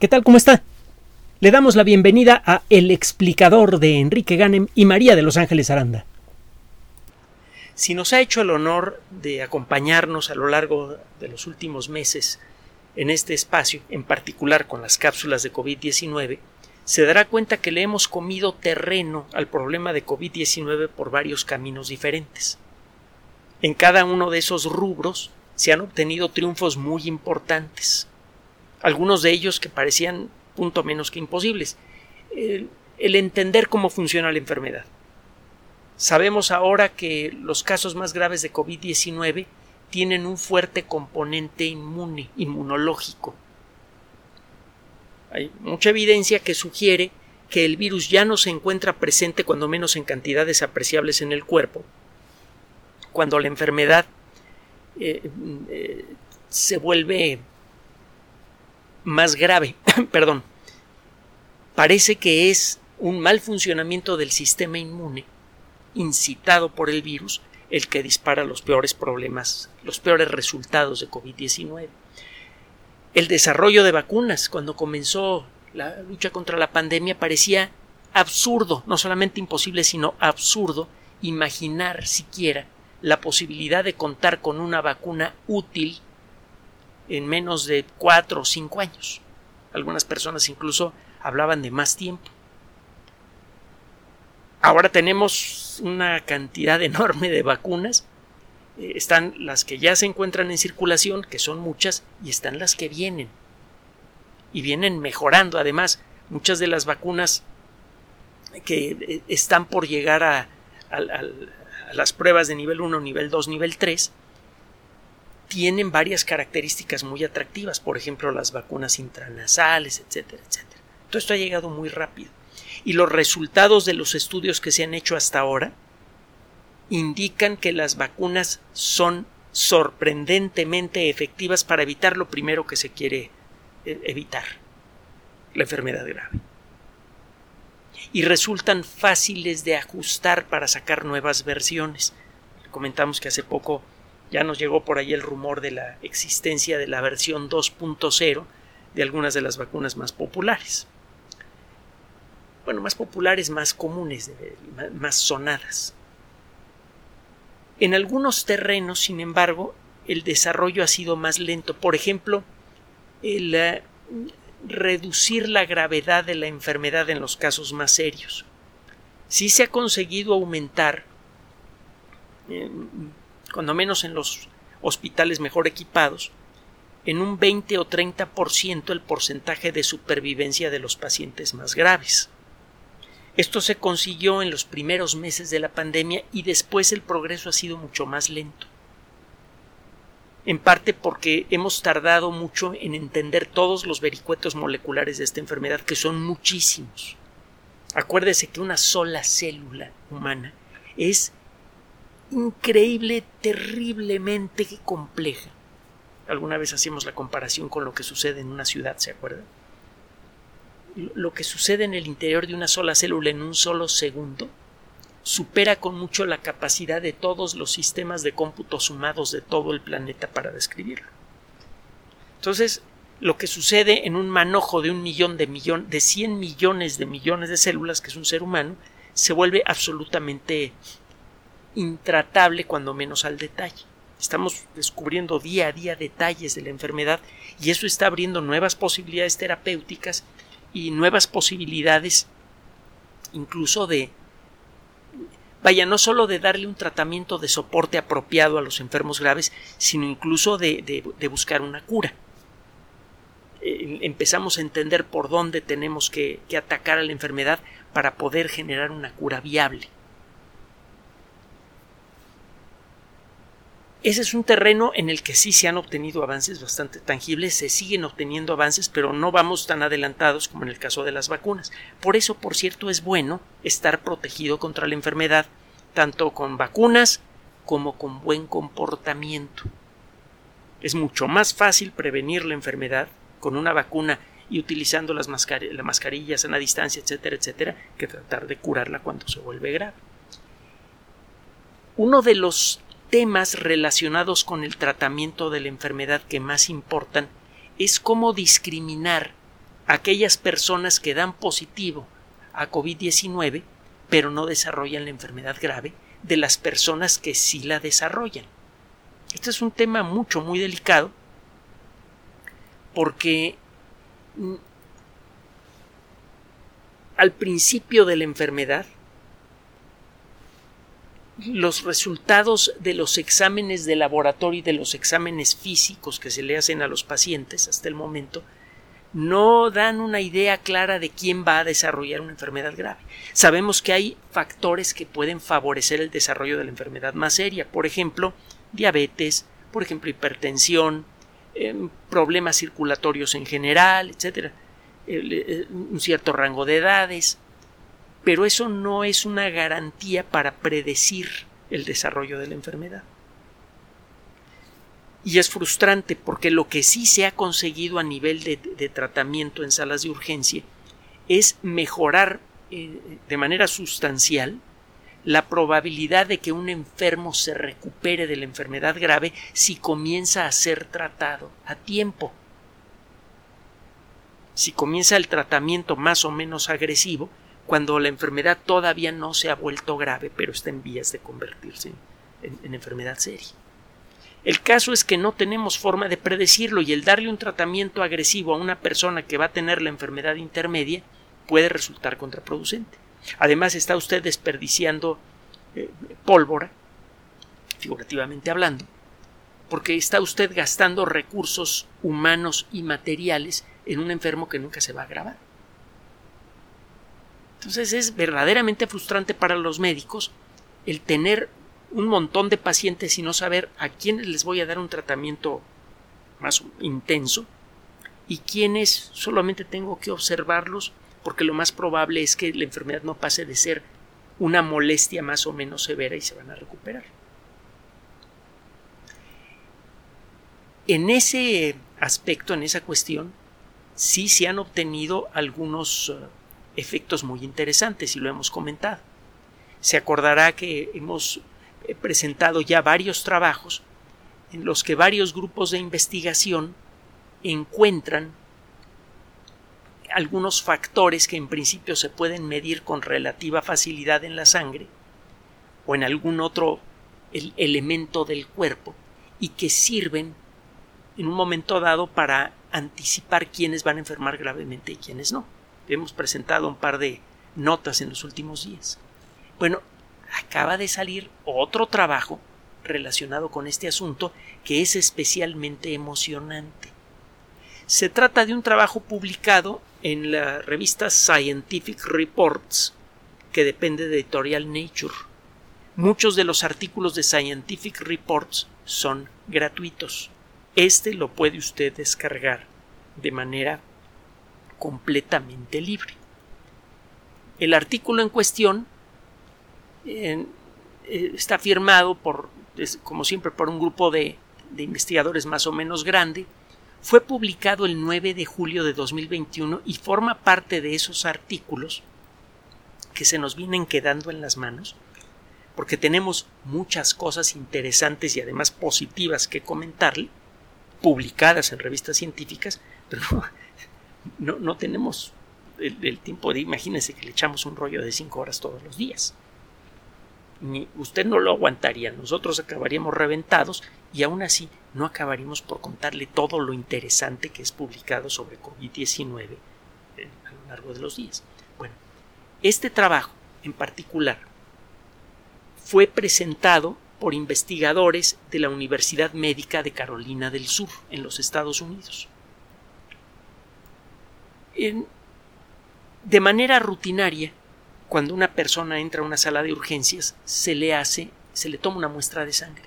¿Qué tal? ¿Cómo está? Le damos la bienvenida a El explicador de Enrique Ganem y María de Los Ángeles Aranda. Si nos ha hecho el honor de acompañarnos a lo largo de los últimos meses en este espacio, en particular con las cápsulas de COVID-19, se dará cuenta que le hemos comido terreno al problema de COVID-19 por varios caminos diferentes. En cada uno de esos rubros se han obtenido triunfos muy importantes algunos de ellos que parecían punto menos que imposibles. El, entender cómo funciona la enfermedad. Sabemos ahora que los casos más graves de COVID-19 tienen un fuerte componente inmune, inmunológico. Hay mucha evidencia que sugiere que el virus ya no se encuentra presente cuando menos en cantidades apreciables en el cuerpo, cuando la enfermedad eh, eh, se vuelve más grave, perdón, parece que es un mal funcionamiento del sistema inmune incitado por el virus el que dispara los peores problemas, los peores resultados de COVID-19. El desarrollo de vacunas, cuando comenzó la lucha contra la pandemia, parecía absurdo, no solamente imposible, sino absurdo imaginar siquiera la posibilidad de contar con una vacuna útil en menos de cuatro o cinco años. Algunas personas incluso hablaban de más tiempo. Ahora tenemos una cantidad enorme de vacunas. Eh, están las que ya se encuentran en circulación, que son muchas, y están las que vienen. Y vienen mejorando. Además, muchas de las vacunas que eh, están por llegar a, a las pruebas de nivel 1, nivel 2, nivel 3, tienen varias características muy atractivas, por ejemplo las vacunas intranasales, etcétera, etcétera. Todo esto ha llegado muy rápido. Y los resultados de los estudios que se han hecho hasta ahora indican que las vacunas son sorprendentemente efectivas para evitar lo primero que se quiere eh, evitar, la enfermedad grave. Y resultan fáciles de ajustar para sacar nuevas versiones. Comentamos que hace poco ya nos llegó por ahí el rumor de la existencia de la versión 2.0 de algunas de las vacunas más populares. Bueno, más populares, más comunes, más sonadas. En algunos terrenos, sin embargo, el desarrollo ha sido más lento. Por ejemplo, el eh, reducir la gravedad de la enfermedad en los casos más serios. Sí se ha conseguido aumentar eh, cuando menos en los hospitales mejor equipados, en un 20 o 30% el porcentaje de supervivencia de los pacientes más graves. Esto se consiguió en los primeros meses de la pandemia y después el progreso ha sido mucho más lento. En parte porque hemos tardado mucho en entender todos los vericuetos moleculares de esta enfermedad, que son muchísimos. Acuérdese que una sola célula humana es increíble, terriblemente compleja. Alguna vez hacíamos la comparación con lo que sucede en una ciudad, ¿se acuerdan? Lo que sucede en el interior de una sola célula en un solo segundo supera con mucho la capacidad de todos los sistemas de cómputo sumados de todo el planeta para describirlo. Entonces, lo que sucede en un manojo de un millón de millón, de 100 millones de millones de células, que es un ser humano, se vuelve absolutamente intratable cuando menos al detalle. Estamos descubriendo día a día detalles de la enfermedad y eso está abriendo nuevas posibilidades terapéuticas y nuevas posibilidades incluso de vaya no solo de darle un tratamiento de soporte apropiado a los enfermos graves, sino incluso de, buscar una cura. Eh, empezamos a entender por dónde tenemos que atacar a la enfermedad para poder generar una cura viable. Ese es un terreno en el que sí se han obtenido avances bastante tangibles, se siguen obteniendo avances, pero no vamos tan adelantados como en el caso de las vacunas. Por eso, por cierto, es bueno estar protegido contra la enfermedad, tanto con vacunas como con buen comportamiento. Es mucho más fácil prevenir la enfermedad con una vacuna y utilizando las, las mascarillas a la distancia, etcétera, etcétera, que tratar de curarla cuando se vuelve grave. Uno de los temas relacionados con el tratamiento de la enfermedad que más importan es cómo discriminar aquellas personas que dan positivo a COVID-19 pero no desarrollan la enfermedad grave de las personas que sí la desarrollan. Este es un tema mucho, muy delicado porque mm, al principio de la enfermedad los resultados de los exámenes de laboratorio y de los exámenes físicos que se le hacen a los pacientes hasta el momento no dan una idea clara de quién va a desarrollar una enfermedad grave. Sabemos que hay factores que pueden favorecer el desarrollo de la enfermedad más seria, por ejemplo, diabetes, por ejemplo, hipertensión, em, problemas circulatorios en general, etcétera, eh, un cierto rango de edades, pero eso no es una garantía para predecir el desarrollo de la enfermedad. Y es frustrante porque lo que sí se ha conseguido a nivel de, tratamiento en salas de urgencia es mejorar eh, de manera sustancial la probabilidad de que un enfermo se recupere de la enfermedad grave si comienza a ser tratado a tiempo. Si comienza el tratamiento más o menos agresivo, cuando la enfermedad todavía no se ha vuelto grave, pero está en vías de convertirse en enfermedad seria. El caso es que no tenemos forma de predecirlo y el darle un tratamiento agresivo a una persona que va a tener la enfermedad intermedia puede resultar contraproducente. Además está usted desperdiciando eh, pólvora, figurativamente hablando, porque está usted gastando recursos humanos y materiales en un enfermo que nunca se va a agravar. Entonces es verdaderamente frustrante para los médicos el tener un montón de pacientes y no saber a quiénes les voy a dar un tratamiento más intenso y quiénes solamente tengo que observarlos porque lo más probable es que la enfermedad no pase de ser una molestia más o menos severa y se van a recuperar. En ese aspecto, en esa cuestión, sí se han obtenido algunos eh, efectos muy interesantes y lo hemos comentado. Se acordará que hemos he presentado ya varios trabajos en los que varios grupos de investigación encuentran algunos factores que en principio se pueden medir con relativa facilidad en la sangre o en algún otro elemento del cuerpo y que sirven en un momento dado para anticipar quiénes van a enfermar gravemente y quiénes no. Hemos presentado un par de notas en los últimos días. Bueno, acaba de salir otro trabajo relacionado con este asunto que es especialmente emocionante. Se trata de un trabajo publicado en la revista Scientific Reports, que depende de Editorial Nature. Muchos de los artículos de Scientific Reports son gratuitos. Este lo puede usted descargar de manera completamente libre. El artículo en cuestión eh, está firmado por, como siempre, por un grupo de, de investigadores más o menos grande. Fue publicado el 9 de julio de 2021 y forma parte de esos artículos que se nos vienen quedando en las manos, porque tenemos muchas cosas interesantes y además positivas que comentarle, publicadas en revistas científicas, pero no, no tenemos el, tiempo de, imagínense que le echamos un rollo de cinco horas todos los días usted no lo aguantaría, nosotros acabaríamos reventados y aún así no acabaríamos por contarle todo lo interesante que es publicado sobre COVID-19 eh, a lo largo de los días. Bueno, este trabajo en particular fue presentado por investigadores de la Universidad Médica de Carolina del Sur, en los Estados Unidos. De manera rutinaria, cuando una persona entra a una sala de urgencias, se le hace, se le toma una muestra de sangre.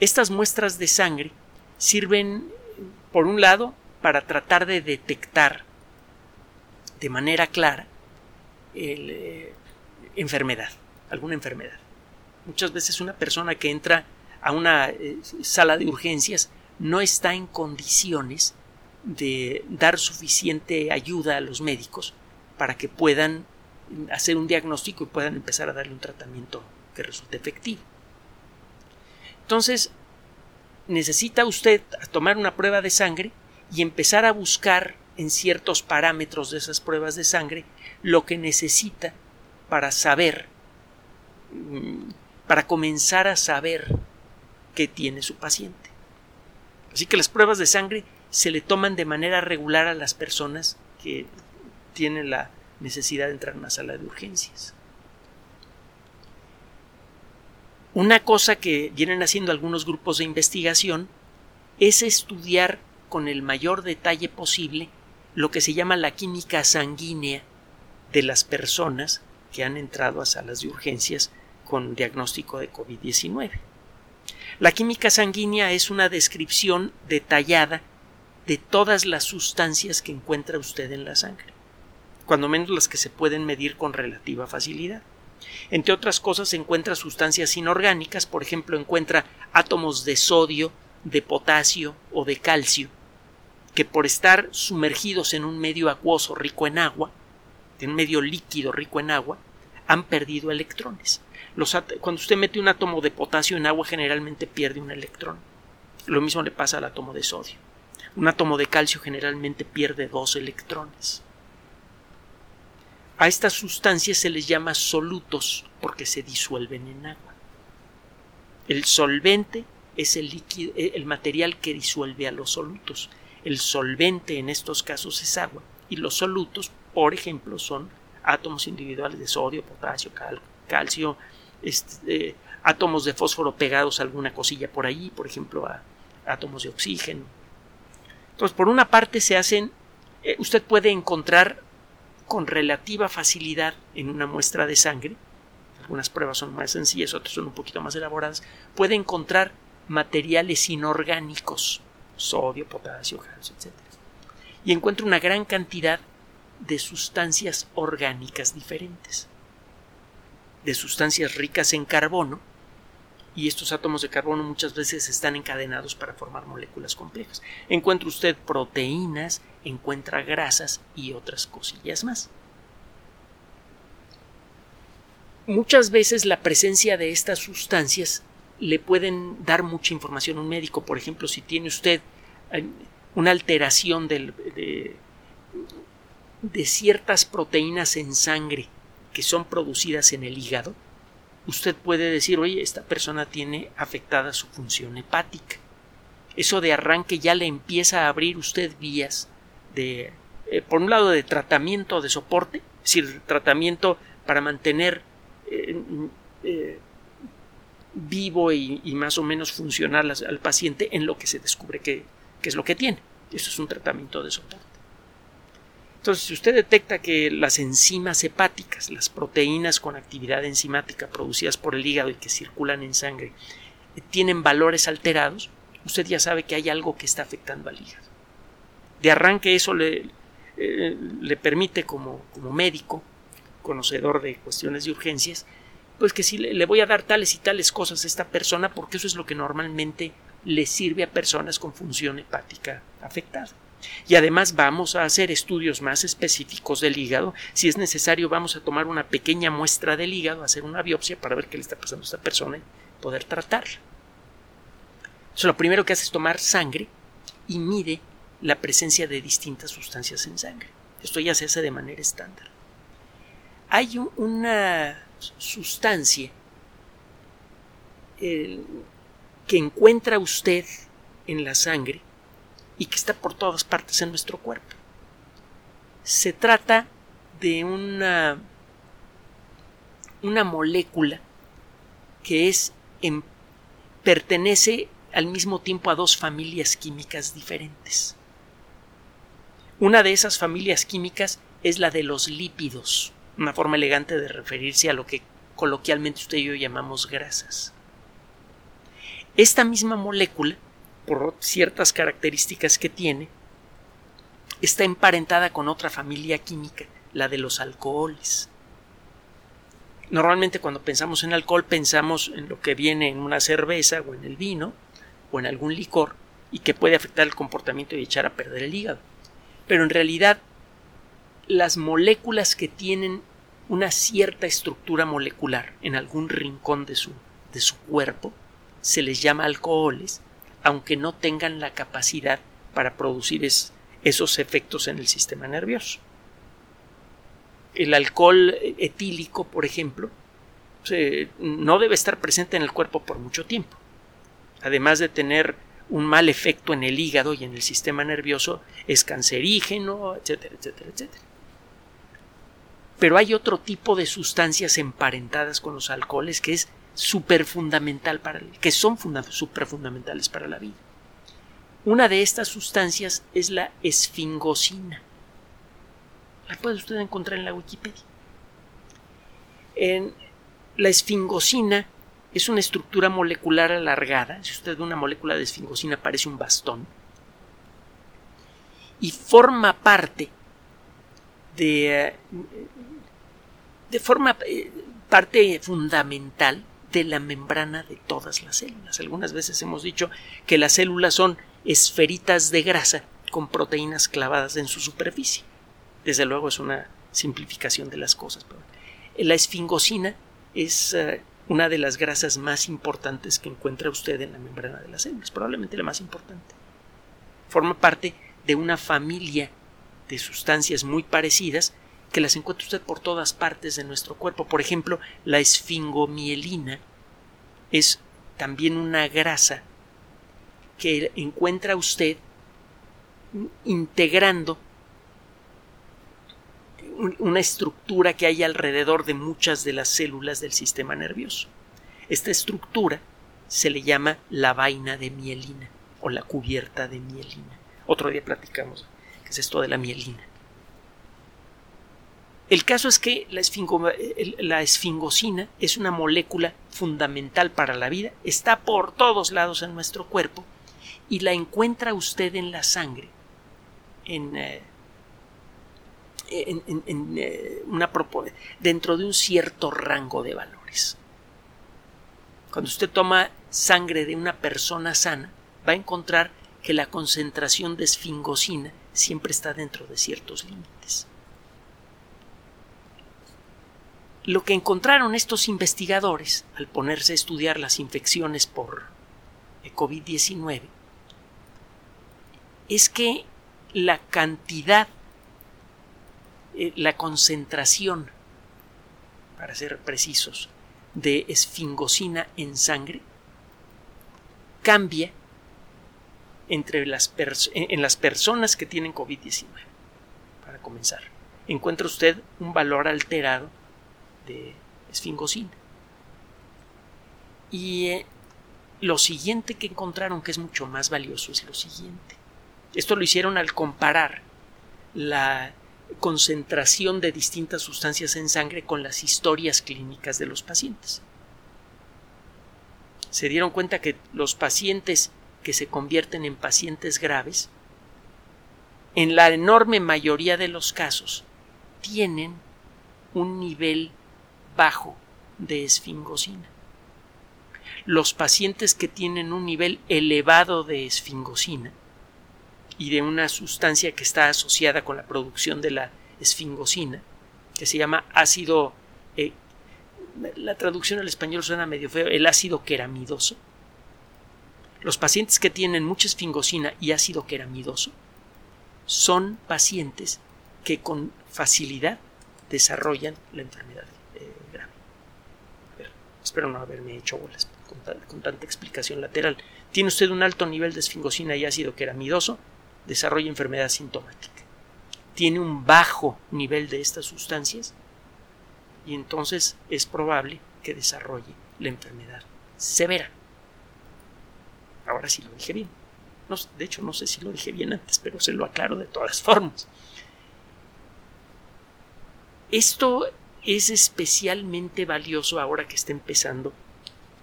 Estas muestras de sangre sirven, por un lado, para tratar de detectar de manera clara eh, enfermedad, alguna enfermedad. Muchas veces una persona que entra a una eh, sala de urgencias no está en condiciones de dar suficiente ayuda a los médicos para que puedan hacer un diagnóstico y puedan empezar a darle un tratamiento que resulte efectivo. Entonces, necesita usted tomar una prueba de sangre y empezar a buscar en ciertos parámetros de esas pruebas de sangre lo que necesita para saber, mm, para comenzar a saber qué tiene su paciente. Así que las pruebas de sangre se le toman de manera regular a las personas que tienen la necesidad de entrar en una sala de urgencias. Una cosa que vienen haciendo algunos grupos de investigación es estudiar con el mayor detalle posible lo que se llama la química sanguínea de las personas que han entrado a salas de urgencias con diagnóstico de COVID-19. La química sanguínea es una descripción detallada de todas las sustancias que encuentra usted en la sangre, cuando menos las que se pueden medir con relativa facilidad. Entre otras cosas, encuentra sustancias inorgánicas, por ejemplo, encuentra átomos de sodio, de potasio o de calcio, que por estar sumergidos en un medio acuoso rico en agua, en un medio líquido rico en agua, han perdido electrones. cuando usted mete un átomo de potasio en agua, generalmente pierde un electrón. Lo mismo le pasa al átomo de sodio. Un átomo de calcio generalmente pierde dos electrones. A estas sustancias se les llama solutos porque se disuelven en agua. El solvente es el, líquido, eh, el material que disuelve a los solutos. El solvente en estos casos es agua y los solutos, por ejemplo, son átomos individuales de sodio, potasio, calcio, este, átomos de fósforo pegados a alguna cosilla por allí, por ejemplo, a átomos de oxígeno, entonces, por una parte se hacen, eh, usted puede encontrar con relativa facilidad en una muestra de sangre, algunas pruebas son más sencillas, otras son un poquito más elaboradas, puede encontrar materiales inorgánicos, sodio, potasio, calcio, etc. Y encuentra una gran cantidad de sustancias orgánicas diferentes, de sustancias ricas en carbono, y estos átomos de carbono muchas veces están encadenados para formar moléculas complejas. Encuentra usted proteínas, encuentra grasas y otras cosillas más. Muchas veces la presencia de estas sustancias le pueden dar mucha información a un médico. Por ejemplo, si tiene usted eh, una alteración de, de ciertas proteínas en sangre que son producidas en el hígado, usted puede decir, oye, esta persona tiene afectada su función hepática. Eso de arranque ya le empieza a abrir usted vías de, eh, por un lado, de tratamiento de soporte, es decir, tratamiento para mantener eh, eh, vivo y, más o menos funcional al paciente en lo que se descubre que, que es lo que tiene. Eso es un tratamiento de soporte. Entonces, si usted detecta que las enzimas hepáticas, las proteínas con actividad enzimática producidas por el hígado y que circulan en sangre, eh, tienen valores alterados, usted ya sabe que hay algo que está afectando al hígado. De arranque eso le, eh, permite como, como, médico, conocedor de cuestiones de urgencias, pues que si le voy a dar tales y tales cosas a esta persona porque eso es lo que normalmente le sirve a personas con función hepática afectada. Y además vamos a hacer estudios más específicos del hígado. Si es necesario, vamos a tomar una pequeña muestra del hígado, hacer una biopsia para ver qué le está pasando a esta persona y poder tratarla. Lo primero que hace es tomar sangre y mide la presencia de distintas sustancias en sangre. Esto ya se hace de manera estándar. Hay una sustancia que encuentra usted en la sangre y que está por todas partes en nuestro cuerpo. Se trata de una, una molécula que es en, pertenece al mismo tiempo a dos familias químicas diferentes. Una de esas familias químicas es la de los lípidos, una forma elegante de referirse a lo que coloquialmente usted y yo llamamos grasas. Esta misma molécula por ciertas características que tiene, está emparentada con otra familia química, la de los alcoholes. Normalmente cuando pensamos en alcohol pensamos en lo que viene en una cerveza o en el vino o en algún licor y que puede afectar el comportamiento y echar a perder el hígado. Pero en realidad las moléculas que tienen una cierta estructura molecular en algún rincón de su, de su cuerpo se les llama alcoholes aunque no tengan la capacidad para producir esos efectos en el sistema nervioso. El alcohol etílico, por ejemplo, no debe estar presente en el cuerpo por mucho tiempo. Además de tener un mal efecto en el hígado y en el sistema nervioso, es cancerígeno, etcétera, etcétera, etcétera. Pero hay otro tipo de sustancias emparentadas con los alcoholes que es súper fundamental para que son súper fundamentales para la vida. Una de estas sustancias es la esfingosina. La puede usted encontrar en la Wikipedia. En la esfingosina es una estructura molecular alargada. Si usted ve una molécula de esfingosina parece un bastón. Y forma parte de, de forma eh, parte fundamental de la membrana de todas las células. Algunas veces hemos dicho que las células son esferitas de grasa con proteínas clavadas en su superficie. Desde luego es una simplificación de las cosas. la esfingosina es eh, una de las grasas más importantes que encuentra usted en la membrana de las células, probablemente la más importante. Forma parte de una familia de sustancias muy parecidas que las encuentra usted por todas partes de nuestro cuerpo. Por ejemplo, la esfingomielina es también una grasa que encuentra usted integrando una estructura que hay alrededor de muchas de las células del sistema nervioso. Esta estructura se le llama la vaina de mielina o la cubierta de mielina. Otro día platicamos qué es esto de la mielina. El caso es que la, la, esfingosina es una molécula fundamental para la vida, está por todos lados en nuestro cuerpo y la encuentra usted en la sangre, en, eh, eh, una dentro de un cierto rango de valores. Cuando usted toma sangre de una persona sana, va a encontrar que la concentración de esfingosina siempre está dentro de ciertos límites. Lo que encontraron estos investigadores al ponerse a estudiar las infecciones por COVID-19 es que la cantidad, eh, la concentración, para ser precisos, de esfingosina en sangre cambia entre en las personas que tienen COVID-19. Para comenzar, encuentra usted un valor alterado de esfingosina. Y eh, lo siguiente que encontraron, que es mucho más valioso, es lo siguiente. Esto lo hicieron al comparar la concentración de distintas sustancias en sangre con las historias clínicas de los pacientes. Se dieron cuenta que los pacientes que se convierten en pacientes graves, en la enorme mayoría de los casos, tienen un nivel bajo de esfingosina. Los pacientes que tienen un nivel elevado de esfingosina y de una sustancia que está asociada con la producción de la esfingosina, que se llama ácido. Eh, la traducción al español suena medio feo, el ácido queramidoso. Los pacientes que tienen mucha esfingosina y ácido queramidoso son pacientes que con facilidad desarrollan la enfermedad. Espero no haberme hecho bolas con, tanta explicación lateral. Tiene usted un alto nivel de esfingosina y ácido queramidoso, desarrolla enfermedad sintomática. Tiene un bajo nivel de estas sustancias y entonces es probable que desarrolle la enfermedad severa. Ahora sí lo dije bien. de hecho, no sé si lo dije bien antes, pero se lo aclaro de todas formas. Esto es especialmente valioso ahora que está empezando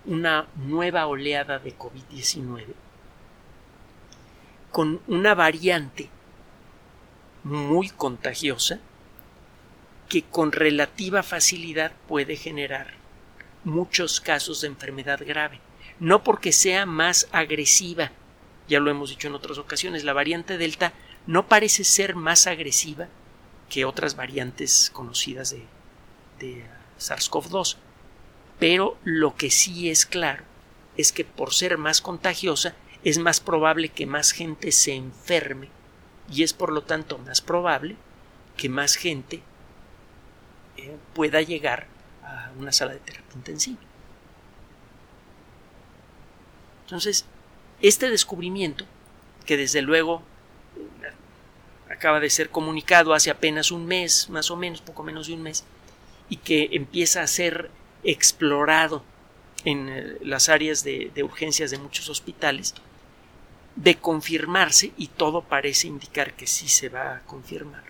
una nueva oleada de COVID-19 con una variante muy contagiosa que con relativa facilidad puede generar muchos casos de enfermedad grave. No porque sea más agresiva, ya lo hemos dicho en otras ocasiones, la variante Delta no parece ser más agresiva que otras variantes conocidas de, de SARS-CoV-2. Pero lo que sí es claro es que por ser más contagiosa es más probable que más gente se enferme y es por lo tanto más probable que más gente eh, pueda llegar a una sala de terapia intensiva. Entonces, este descubrimiento, que desde luego eh, acaba de ser comunicado hace apenas un mes, más o menos, poco menos de un mes, y que empieza a ser explorado en eh, las áreas de, de urgencias de muchos hospitales, de confirmarse, y todo parece indicar que sí se va a confirmar,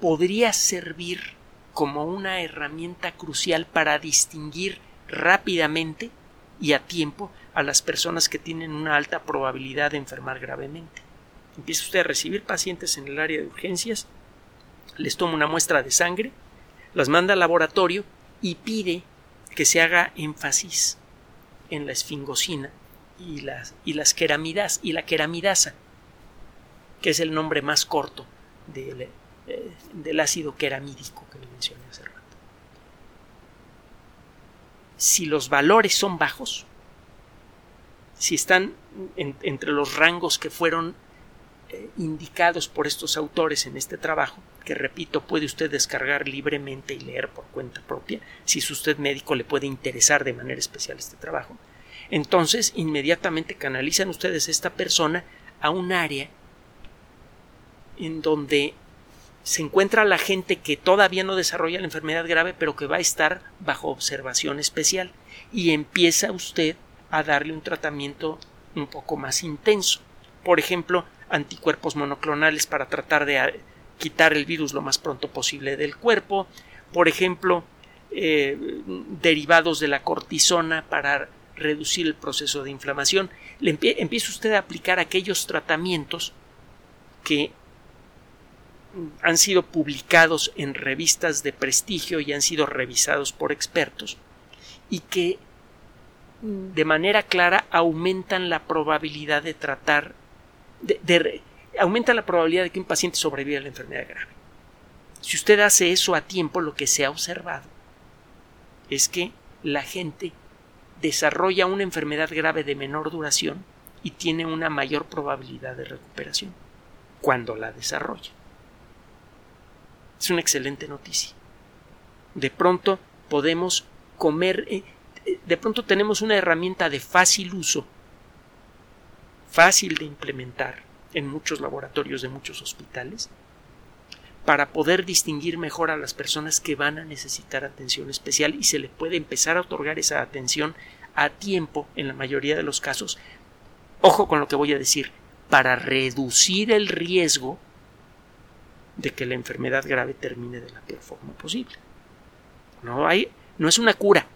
podría servir como una herramienta crucial para distinguir rápidamente y a tiempo a las personas que tienen una alta probabilidad de enfermar gravemente. Empieza usted a recibir pacientes en el área de urgencias, les toma una muestra de sangre, las manda al laboratorio y pide que se haga énfasis en la esfingosina y las, y las queramidas y la queramidasa, que es el nombre más corto del, eh, del ácido queramídico que le mencioné hace rato. Si los valores son bajos, si están entre los rangos que fueron eh, indicados por estos autores en este trabajo, que repito, puede usted descargar libremente y leer por cuenta propia, si es usted médico le puede interesar de manera especial este trabajo, entonces inmediatamente canalizan ustedes a esta persona a un área en donde se encuentra la gente que todavía no desarrolla la enfermedad grave, pero que va a estar bajo observación especial, y empieza usted a darle un tratamiento un poco más intenso. Por ejemplo, anticuerpos monoclonales para tratar de quitar el virus lo más pronto posible del cuerpo, por ejemplo, eh, derivados de la cortisona para reducir el proceso de inflamación. Le empieza usted a aplicar aquellos tratamientos que han sido publicados en revistas de prestigio y han sido revisados por expertos y que de manera clara aumentan la probabilidad de tratar de, aumentan la probabilidad de que un paciente sobreviva a la enfermedad grave. Si usted hace eso a tiempo, lo que se ha observado es que la gente desarrolla una enfermedad grave de menor duración y tiene una mayor probabilidad de recuperación cuando la desarrolla. Es una excelente noticia. De pronto podemos comer, eh, de pronto tenemos una herramienta de fácil uso, fácil de implementar en muchos laboratorios de muchos hospitales, para poder distinguir mejor a las personas que van a necesitar atención especial y se le puede empezar a otorgar esa atención a tiempo en la mayoría de los casos. Ojo con lo que voy a decir, para reducir el riesgo de que la enfermedad grave termine de la peor forma posible. No hay, no es una cura.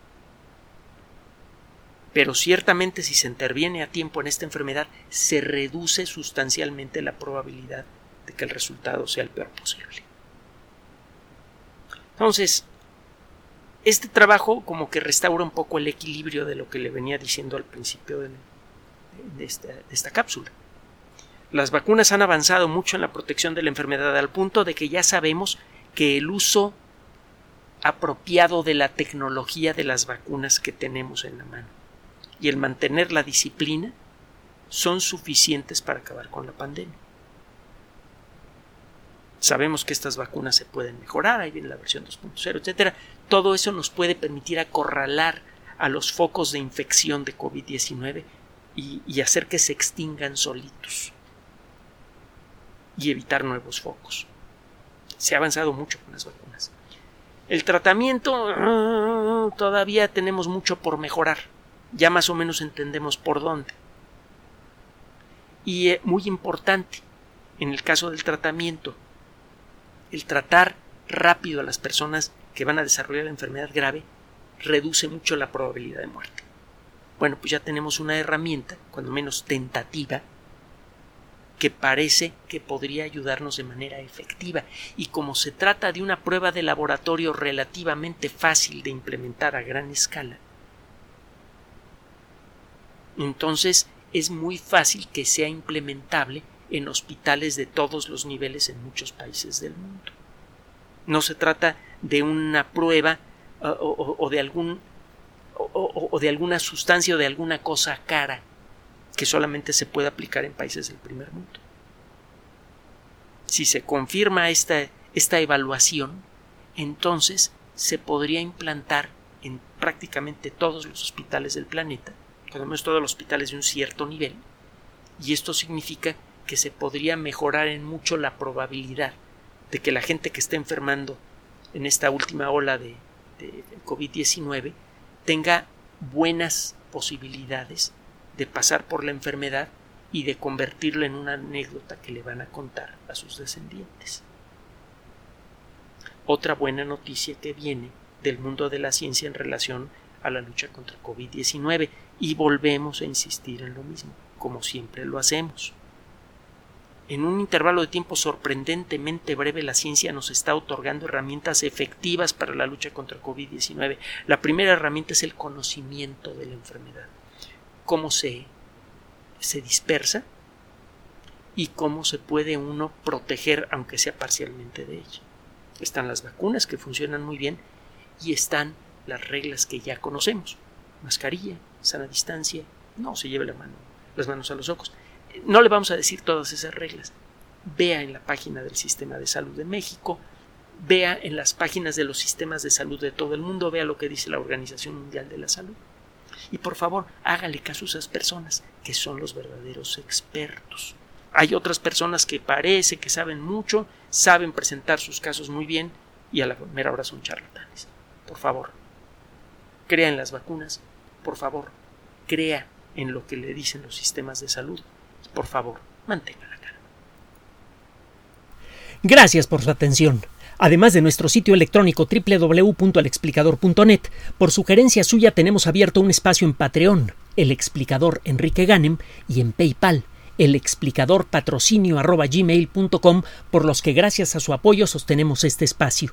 Pero ciertamente si se interviene a tiempo en esta enfermedad, se reduce sustancialmente la probabilidad de que el resultado sea el peor posible. Entonces, este trabajo como que restaura un poco el equilibrio de lo que le venía diciendo al principio de, esta, de esta cápsula. Las vacunas han avanzado mucho en la protección de la enfermedad al punto de que ya sabemos que el uso apropiado de la tecnología de las vacunas que tenemos en la mano y el mantener la disciplina son suficientes para acabar con la pandemia. Sabemos que estas vacunas se pueden mejorar, ahí viene la versión 2.0, etcétera. Todo eso nos puede permitir acorralar a los focos de infección de COVID-19 y, y hacer que se extingan solitos y evitar nuevos focos. Se ha avanzado mucho con las vacunas. El tratamiento ah, todavía tenemos mucho por mejorar. Ya más o menos entendemos por dónde. Y es muy importante en el caso del tratamiento, el tratar rápido a las personas que van a desarrollar la enfermedad grave reduce mucho la probabilidad de muerte. Bueno, pues ya tenemos una herramienta, cuando menos tentativa, que parece que podría ayudarnos de manera efectiva y como se trata de una prueba de laboratorio relativamente fácil de implementar a gran escala, entonces es muy fácil que sea implementable en hospitales de todos los niveles en muchos países del mundo. No se trata de una prueba o, de algún o, de alguna sustancia o de alguna cosa cara que solamente se puede aplicar en países del primer mundo. Si se confirma esta, esta evaluación, entonces se podría implantar en prácticamente todos los hospitales del planeta, por lo menos todos los hospitales de un cierto nivel, y esto significa que se podría mejorar en mucho la probabilidad de que la gente que está enfermando en esta última ola de, de COVID-19 tenga buenas posibilidades de pasar por la enfermedad y de convertirlo en una anécdota que le van a contar a sus descendientes. Otra buena noticia que viene del mundo de la ciencia en relación a la lucha contra COVID-19 y volvemos a insistir en lo mismo, como siempre lo hacemos. En un intervalo de tiempo sorprendentemente breve la ciencia nos está otorgando herramientas efectivas para la lucha contra COVID-19. La primera herramienta es el conocimiento de la enfermedad. Cómo se, se dispersa y cómo se puede uno proteger aunque sea parcialmente de ella. Están las vacunas que funcionan muy bien y están las reglas que ya conocemos. Mascarilla, sana distancia, no se lleve la mano, las manos a los ojos. No le vamos a decir todas esas reglas. Vea en la página del Sistema de Salud de México, vea en las páginas de los sistemas de salud de todo el mundo, vea lo que dice la Organización Mundial de la Salud. Y por favor, hágale caso a esas personas, que son los verdaderos expertos. Hay otras personas que parece que saben mucho, saben presentar sus casos muy bien y a la mera hora son charlatanes. Por favor, crea en las vacunas. Por favor, crea en lo que le dicen los sistemas de salud. Por favor, mantenga la calma. Gracias por su atención. Además de nuestro sitio electrónico www.alexplicador.net, por sugerencia suya tenemos abierto un espacio en Patreon, el explicador Enrique Ganem, y en PayPal, el explicador patrocinio por los que gracias a su apoyo sostenemos este espacio.